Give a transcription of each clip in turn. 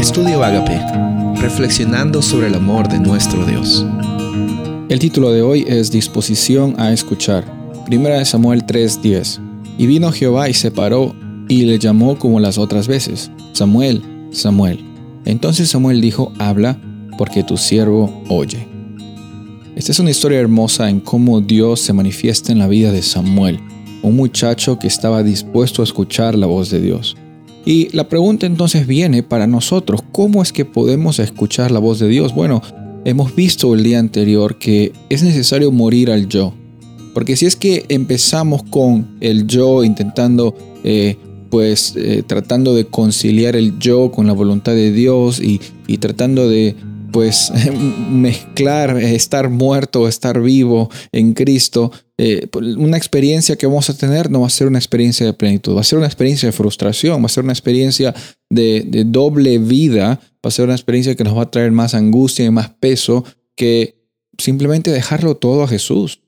Estudio Agape, reflexionando sobre el amor de nuestro Dios. El título de hoy es Disposición a escuchar. Primera de Samuel 3:10. Y vino Jehová y se paró y le llamó como las otras veces, Samuel, Samuel. Entonces Samuel dijo, habla, porque tu siervo oye. Esta es una historia hermosa en cómo Dios se manifiesta en la vida de Samuel, un muchacho que estaba dispuesto a escuchar la voz de Dios. Y la pregunta entonces viene para nosotros, ¿cómo es que podemos escuchar la voz de Dios? Bueno, hemos visto el día anterior que es necesario morir al yo. Porque si es que empezamos con el yo intentando, eh, pues eh, tratando de conciliar el yo con la voluntad de Dios y, y tratando de pues mezclar estar muerto o estar vivo en Cristo, eh, pues, una experiencia que vamos a tener no va a ser una experiencia de plenitud, va a ser una experiencia de frustración, va a ser una experiencia de, doble vida, va a ser una experiencia que nos va a traer más angustia y más peso que simplemente dejarlo todo a Jesús,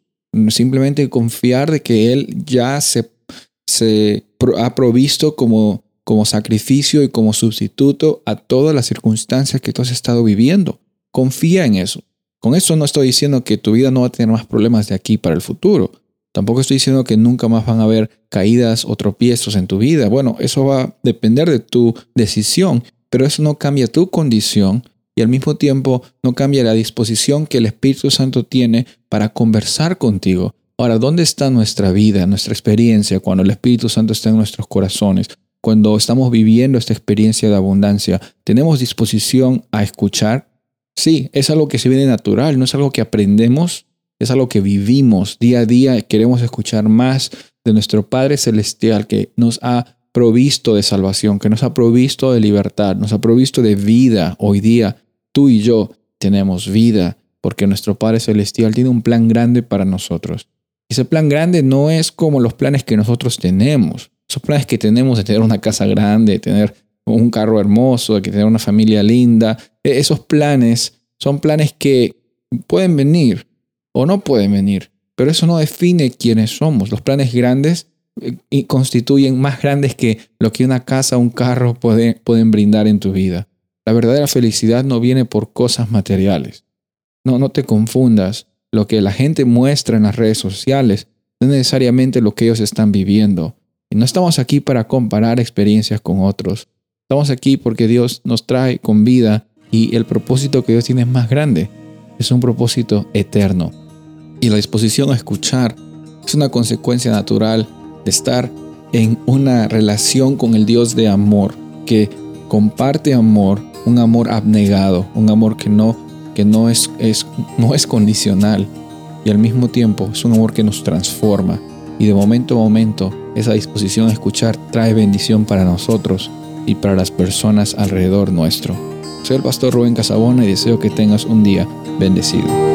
simplemente confiar de que Él ya se ha provisto como como sacrificio y como sustituto a todas las circunstancias que tú has estado viviendo. Confía en eso. Con eso no estoy diciendo que tu vida no va a tener más problemas de aquí para el futuro. Tampoco estoy diciendo que nunca más van a haber caídas o tropiezos en tu vida. Bueno, eso va a depender de tu decisión, pero eso no cambia tu condición y al mismo tiempo no cambia la disposición que el Espíritu Santo tiene para conversar contigo. Ahora, ¿dónde está nuestra vida, nuestra experiencia cuando el Espíritu Santo está en nuestros corazones? Cuando estamos viviendo esta experiencia de abundancia, ¿tenemos disposición a escuchar? Sí, es algo que se viene natural, no es algo que aprendemos, es algo que vivimos día a día. Queremos escuchar más de nuestro Padre Celestial que nos ha provisto de salvación, que nos ha provisto de libertad, nos ha provisto de vida hoy día. Tú y yo tenemos vida porque nuestro Padre Celestial tiene un plan grande para nosotros. Ese plan grande no es como los planes que nosotros tenemos. Esos planes que tenemos de tener una casa grande, de tener un carro hermoso, de tener una familia linda, e, esos planes son planes que pueden venir o no pueden venir, pero eso no define quiénes somos. Los planes grandes eh, constituyen más grandes que lo que una casa un carro puede, pueden brindar en tu vida. La verdadera felicidad no viene por cosas materiales. No, no te confundas. Lo que la gente muestra en las redes sociales no es necesariamente lo que ellos están viviendo. Y no estamos aquí para comparar experiencias con otros. Estamos aquí porque Dios nos trae con vida y el propósito que Dios tiene es más grande. Es un propósito eterno. Y la disposición a escuchar es una consecuencia natural de estar en una relación con el Dios de amor, que comparte amor, un amor abnegado, un amor que no, que no, es, es, no es condicional y al mismo tiempo es un amor que nos transforma y de momento a momento esa disposición a escuchar trae bendición para nosotros y para las personas alrededor nuestro. Soy el pastor Rubén Casabona y deseo que tengas un día bendecido.